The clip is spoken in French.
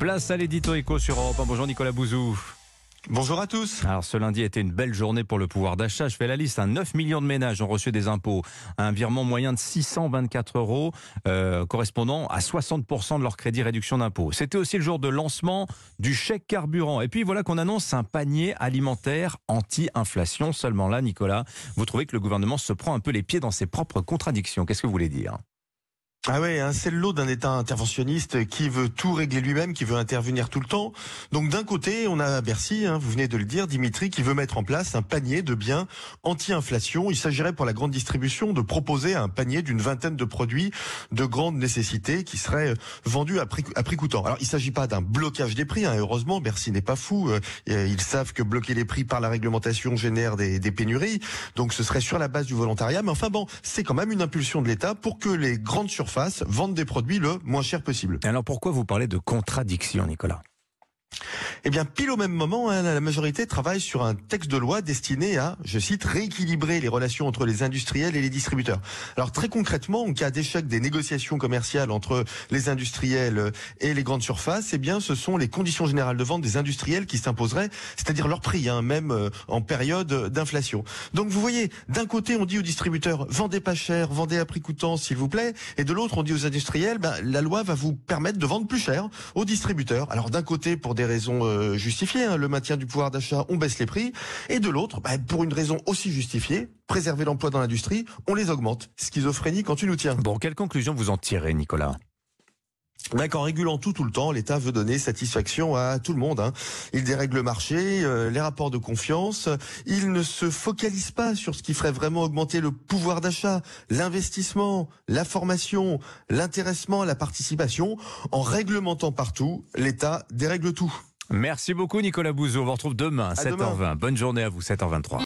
Place à l'édito éco sur Europe 1. Bonjour Nicolas Bouzou. Bonjour à tous. Alors ce lundi a été une belle journée pour le pouvoir d'achat. Je fais la liste. 9 hein. millions de ménages ont reçu des impôts. Un virement moyen de 624 euros euh, correspondant à 60% de leur crédit réduction d'impôt. C'était aussi le jour de lancement du chèque carburant. Et puis voilà qu'on annonce un panier alimentaire anti-inflation. Seulement là, Nicolas, vous trouvez que le gouvernement se prend un peu les pieds dans ses propres contradictions. Qu'est-ce que vous voulez dire? Ah ouais, hein, c'est le lot d'un État interventionniste qui veut tout régler lui-même, qui veut intervenir tout le temps. Donc d'un côté, on a Bercy, hein, vous venez de le dire, Dimitri, qui veut mettre en place un panier de biens anti-inflation. Il s'agirait pour la grande distribution de proposer un panier d'une vingtaine de produits de grande nécessité qui seraient vendus à prix, à prix coûtant. Alors il ne s'agit pas d'un blocage des prix, hein, heureusement, Bercy n'est pas fou. Euh, ils savent que bloquer les prix par la réglementation génère des, des pénuries. Donc ce serait sur la base du volontariat. Mais enfin bon, c'est quand même une impulsion de l'État pour que les grandes surfaces face, vendre des produits le moins cher possible. Alors pourquoi vous parlez de contradiction, Nicolas? Eh bien, pile au même moment, hein, la majorité travaille sur un texte de loi destiné à, je cite, rééquilibrer les relations entre les industriels et les distributeurs. Alors très concrètement, en cas d'échec des négociations commerciales entre les industriels et les grandes surfaces, eh bien, ce sont les conditions générales de vente des industriels qui s'imposeraient, c'est-à-dire leur prix, hein, même euh, en période d'inflation. Donc vous voyez, d'un côté, on dit aux distributeurs, vendez pas cher, vendez à prix coûtant, s'il vous plaît, et de l'autre, on dit aux industriels, ben, la loi va vous permettre de vendre plus cher aux distributeurs. Alors d'un côté, pour des raisons euh, justifiées, hein, le maintien du pouvoir d'achat, on baisse les prix, et de l'autre, bah, pour une raison aussi justifiée, préserver l'emploi dans l'industrie, on les augmente. Schizophrénie quand tu nous tiens. Bon, quelle conclusion vous en tirez, Nicolas? En régulant tout tout le temps, l'État veut donner satisfaction à tout le monde. Hein. Il dérègle le marché, euh, les rapports de confiance. Il ne se focalise pas sur ce qui ferait vraiment augmenter le pouvoir d'achat, l'investissement, la formation, l'intéressement, la participation. En réglementant partout, l'État dérègle tout. Merci beaucoup Nicolas Bouzou. On vous retrouve demain, 7h20. Bonne journée à vous, 7h23.